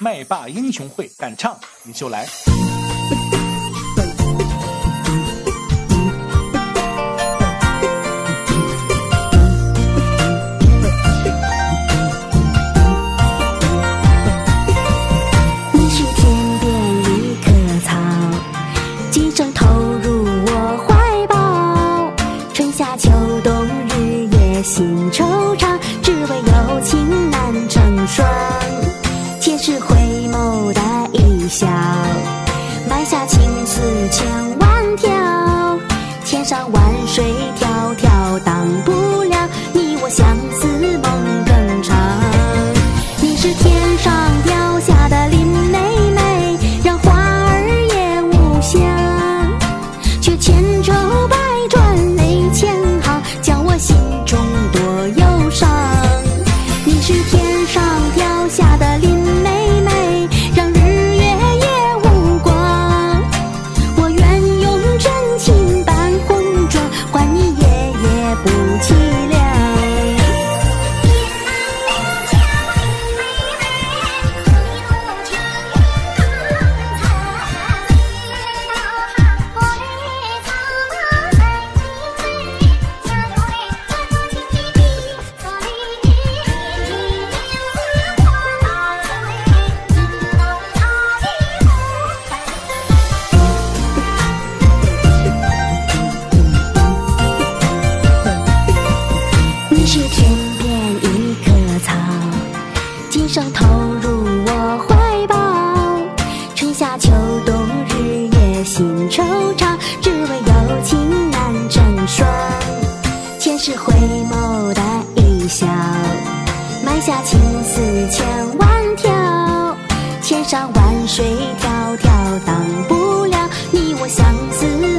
麦霸英雄会，敢唱你就来。挡不了你我相你是天边一棵草，今生投入我怀抱。春夏秋冬日夜心惆怅，只为有情难成双。前世回眸的一笑，埋下情丝千万条。千山万水迢迢挡不了你我相思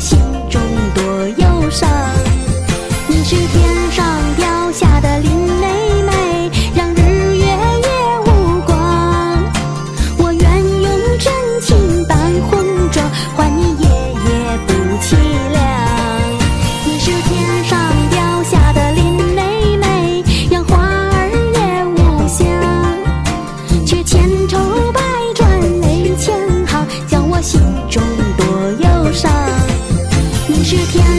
心。是天。